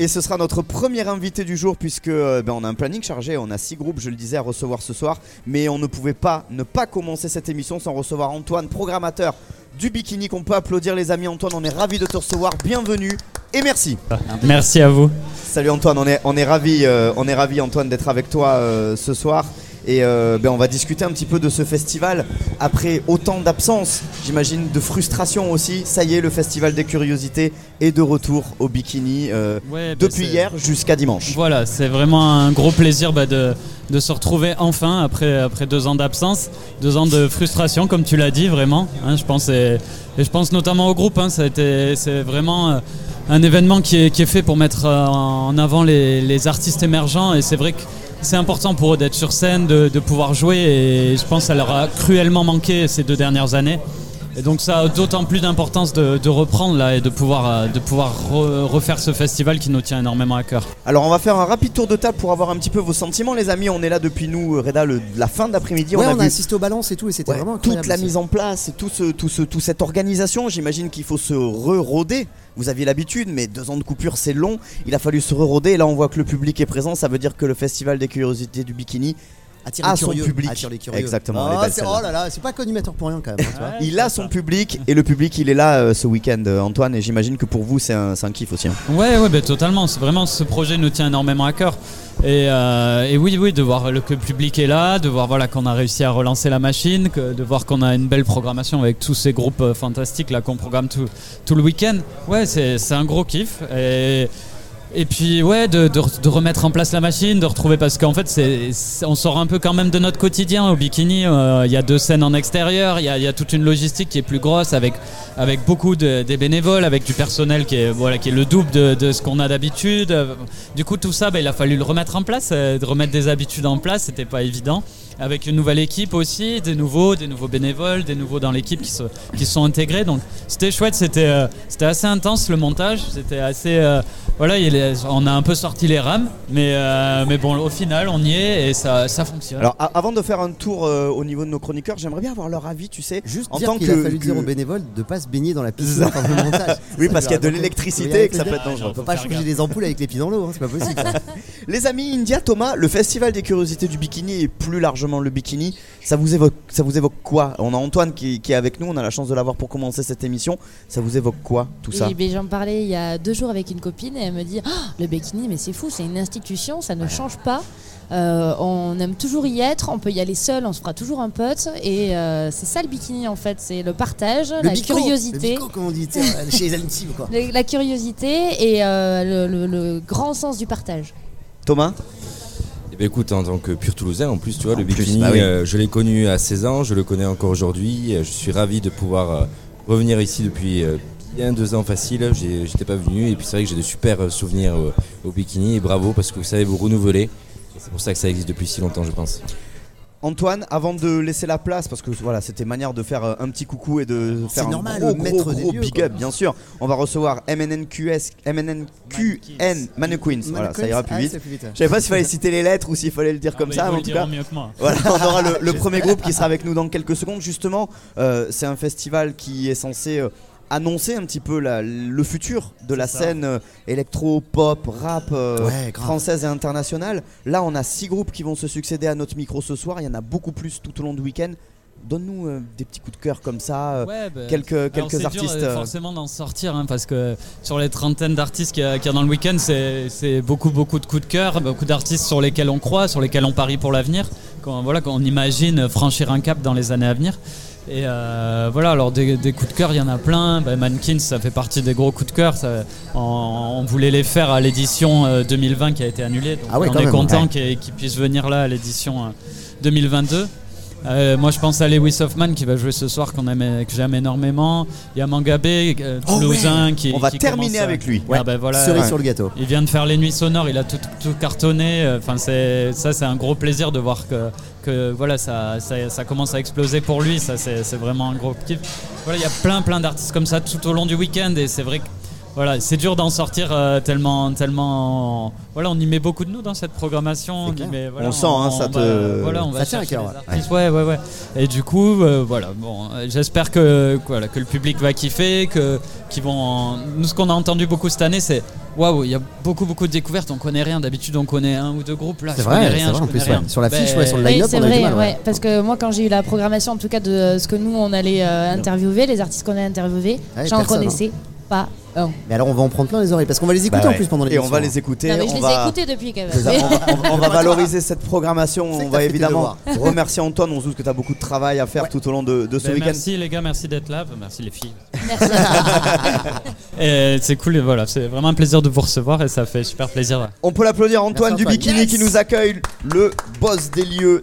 Et ce sera notre premier invité du jour puisque euh, ben, on a un planning chargé, on a six groupes, je le disais, à recevoir ce soir. Mais on ne pouvait pas ne pas commencer cette émission sans recevoir Antoine, programmateur du bikini qu'on peut applaudir les amis. Antoine, on est ravi de te recevoir, bienvenue et merci. Merci à vous. Salut Antoine, on est, on est ravi, euh, on est ravi Antoine d'être avec toi euh, ce soir. Et euh, ben, on va discuter un petit peu de ce festival après autant d'absence, j'imagine de frustration aussi. Ça y est, le festival des curiosités est de retour au bikini euh, Ouais, bah, depuis hier jusqu'à dimanche. Voilà, c'est vraiment un gros plaisir bah, de, de se retrouver enfin après, après deux ans d'absence, deux ans de frustration, comme tu l'as dit, vraiment. hein, je, pense, et, et je pense notamment au groupe. hein, ça a été, c'est vraiment euh, un événement qui est, qui est fait pour mettre en avant les, les artistes émergents. Et c'est vrai que c'est important pour eux d'être sur scène, de, pouvoir jouer. Et je pense que ça leur a cruellement manqué ces deux dernières années. Et donc ça a d'autant plus d'importance de, de reprendre là et de pouvoir, euh, de pouvoir re- refaire ce festival qui nous tient énormément à cœur. Alors on va faire un rapide tour de table pour avoir un petit peu vos sentiments les amis. On est là depuis nous, euh, Reda, le- la fin d'après-midi. Ouais, on a on a vu assisté aux balances et tout, et c'était Ouais, vraiment toute la mise en place, tout ce, tout ce, toute cette organisation, j'imagine qu'il faut se re-roder. Vous aviez l'habitude, mais deux ans de coupure c'est long. Il a fallu se re-roder. Et là, on voit que le public est présent. Ça veut dire que le festival des curiosités du bikini, Attire à les son public. attire les curieux. Exactement, Oh, celle-là. oh là là, c'est pas qu'animateur pour rien quand même. hein, tu vois. il a son public et le public il est là euh, ce week-end, euh, Antoine. Et j'imagine que pour vous c'est un, c'est un kiff aussi. hein. Ouais, ouais, bah, totalement. C'est vraiment ce projet nous tient énormément à cœur. Et, euh, et oui, oui, de voir le, que le public est là, de voir voilà qu'on a réussi à relancer la machine, que, de voir qu'on a une belle programmation avec tous ces groupes euh, fantastiques là qu'on programme tout, tout le week-end. Ouais, c'est c'est un gros kiff. Et, et puis ouais, de, de, remettre en place la machine, de retrouver parce qu'en fait, c'est on sort un peu quand même de notre quotidien au bikini. Euh, Il y a deux scènes en extérieur, il y a, y a toute une logistique qui est plus grosse avec avec beaucoup de, des bénévoles, avec du personnel qui est voilà qui est le double de, de ce qu'on a d'habitude. Du coup, tout ça, bah, il a fallu le remettre en place, euh, de remettre des habitudes en place. C'était pas évident. Avec une nouvelle équipe aussi, des nouveaux, des nouveaux bénévoles, des nouveaux dans l'équipe qui se qui sont intégrés. Donc c'était chouette, c'était euh, c'était assez intense le montage. C'était assez voilà, il on a un peu sorti les rames, mais euh, mais bon, au final, on y est et ça ça fonctionne. Alors avant de faire un tour euh, au niveau de nos chroniqueurs, j'aimerais bien avoir leur avis, tu sais. Juste En dire tant qu'il que- a fallu que- dire aux bénévoles de pas se baigner dans la piscine pendant le montage. Oui, parce qu'il y a de l'électricité et que ça peut être dangereux. On peut pas changer des ampoules avec les pieds dans l'eau, hein, c'est pas possible. Les amis, India, Thomas, le festival des curiosités du bikini et plus largement le bikini, ça vous évoque, ça vous évoque quoi? On a Antoine qui, qui est avec nous, on a la chance de l'avoir pour commencer cette émission. Ça vous évoque quoi tout ça? j'en parlais il y a deux jours avec une copine et elle me dit Ah, le bikini, mais c'est fou, c'est une institution, ça ne change pas. Euh, on aime toujours y être, on peut y aller seul, on se fera toujours un pote. Et euh, c'est ça le bikini en fait, c'est le partage, Le la bico, curiosité. Le bico, comme on dit chez les intimes, quoi. le- La curiosité et euh, le, le- le grand sens du partage. Thomas Eh ben, écoute, en tant que pur Toulousain, en plus, tu vois, En le plus, bikini, bah oui. euh, je l'ai connu à 16 ans, je le connais encore aujourd'hui. Je suis ravi de pouvoir euh, revenir ici depuis bien deux ans facile. J'étais pas venu et puis c'est vrai que j'ai de super euh, souvenirs euh, au bikini et bravo parce que vous savez vous renouveler. C'est pour ça que ça existe depuis si longtemps, je pense. Antoine, avant de laisser la place, parce que voilà, c'était manière de faire euh, un petit coucou et de faire un normal, gros, maître gros, des gros lieux, big quoi. up, bien sûr. On va recevoir MNNQS, MNNQN, Mannequins. Voilà, ça ira plus Ah, vite. plus vite. Je savais pas s'il fallait citer les lettres ou s'il fallait le dire comme ça, mais en tout cas. Voilà, on aura le, le premier groupe qui sera avec nous dans quelques secondes. Justement, euh, c'est un festival qui est censé euh, annoncer un petit peu la- le futur de la ça. scène euh, électro, pop, rap euh, Ouais, française et internationale. Là, on a six groupes qui vont se succéder à notre micro ce soir. Il y en a beaucoup plus tout au long du week-end. Donne-nous euh, des petits coups de cœur comme ça. euh, Ouais, bah, quelques c'est dur, artistes. euh, euh, forcément d'en sortir hein, parce que sur les trentaines d'artistes qu'il y, a- qu'il y a dans le week-end, c'est c'est beaucoup beaucoup de coups de cœur, beaucoup d'artistes sur lesquels on croit, sur lesquels on parie pour l'avenir. Quand voilà, quand on imagine franchir un cap dans les années à venir. Et euh, voilà, alors des, des coups de cœur, il y en a plein. Bah, Mankins, ça fait partie des gros coups de cœur. Ça- on, on voulait les faire à l'édition euh, 2020 qui a été annulée. Donc Ah on est même, content ouais. qu'ils puissent venir là à l'édition euh, 2022. Euh, moi, je pense à Lewis Hoffman qui va jouer ce soir, qu'on aime, que j'aime énormément. Il y a Mangabé, euh, Oh Toulousain, ouais. qui. On va qui terminer à- avec lui. Ah bah voilà, Cerise ouais. sur le gâteau. il vient de faire les nuits sonores, il a tout, tout cartonné. Enfin, c'est ça, c'est un gros plaisir de voir que, que voilà, ça, ça, ça commence à exploser pour lui. Ça, c'est c'est vraiment un gros kiff. Voilà, il y a plein, plein d'artistes comme ça tout au long du week-end, et c'est vrai que voilà, c'est dur d'en sortir euh, tellement, tellement. Voilà, on y met beaucoup de nous dans cette programmation. C'est y clair. met- voilà, On sent, hein, ça va- voilà, on Ça va tient à chercher cœur, les artistes. Ouais, ouais, ouais. Et du coup, euh, voilà, bon, j'espère que, voilà, que le public va kiffer, que qu'ils vont. Nous, ce qu'on a entendu beaucoup cette année, c'est waouh, il y a beaucoup, beaucoup de découvertes. On connaît rien. D'habitude, on connaît un ou deux groupes. Là, C'est je vrai, connais c'est rien. vrai, je en connais plus, rien. ouais. Sur l'affiche, Ben, ouais, sur le Oui, line-up, c'est on a eu du vrai, mal, ouais. ouais. Parce que moi, quand j'ai eu la programmation, en tout cas de ce que nous on allait euh, interviewer, les artistes qu'on a interviewés, j'en personne, connaissais pas un. Mais alors on va en prendre plein les oreilles parce qu'on va les écouter Bah en ouais. plus pendant Et l'émission. on va les écouter. Non, mais je on les va... ai écoutés depuis quand même. C'est ça, on, va, on- on va valoriser cette programmation. Que On t'as va fait tes évidemment remercier Antoine. On se doute que tu as beaucoup de travail à faire tout au long de, de ce Ben, week-end. merci les gars, merci d'être là, merci les filles. Merci. Et c'est cool, et voilà, c'est vraiment un plaisir de vous recevoir et ça fait super plaisir. On peut l'applaudir Antoine Merci, du Antoine. Bikini Yes. qui nous accueille, le boss des lieux